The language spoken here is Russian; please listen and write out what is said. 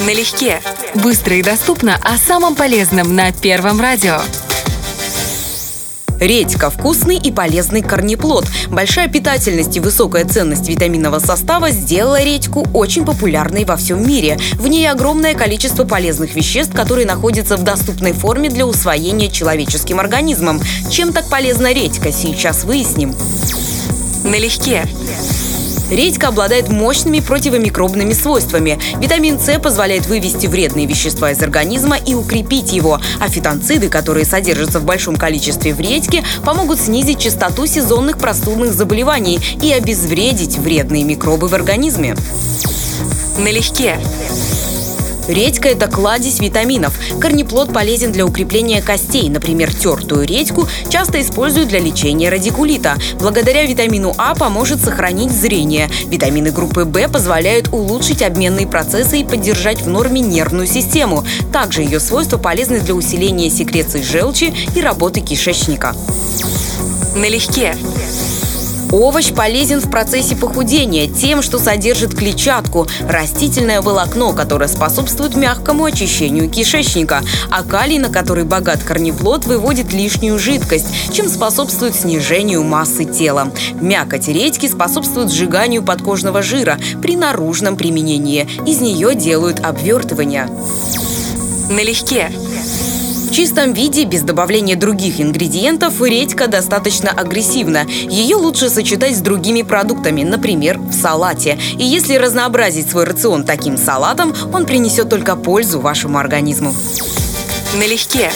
Налегке. Быстро и доступно о самом полезном на Первом радио. Редька – вкусный и полезный корнеплод. Большая питательность и высокая ценность витаминного состава сделала редьку очень популярной во всем мире. В ней огромное количество полезных веществ, которые находятся в доступной форме для усвоения человеческим организмом. Чем так полезна редька, сейчас выясним. Налегке. Редька обладает мощными противомикробными свойствами. Витамин С позволяет вывести вредные вещества из организма и укрепить его, а фитонциды, которые содержатся в большом количестве в редьке, помогут снизить частоту сезонных простудных заболеваний и обезвредить вредные микробы в организме. Налегке. Редька – это кладезь витаминов. Корнеплод полезен для укрепления костей. Например, тертую редьку часто используют для лечения радикулита. Благодаря витамину А поможет сохранить зрение. Витамины группы В позволяют улучшить обменные процессы и поддержать в норме нервную систему. Также ее свойства полезны для усиления секреции желчи и работы кишечника. Налегке. Овощ полезен в процессе похудения тем, что содержит клетчатку – растительное волокно, которое способствует мягкому очищению кишечника, а калий, на который богат корнеплод, выводит лишнюю жидкость, чем способствует снижению массы тела. Мякоть редьки способствует сжиганию подкожного жира при наружном применении. Из нее делают обвертывания. Налегке. Чистом виде, без добавления других ингредиентов, редька достаточно агрессивна. Ее лучше сочетать с другими продуктами, например, в салате. И если разнообразить свой рацион таким салатом, он принесет только пользу вашему организму. Налегке.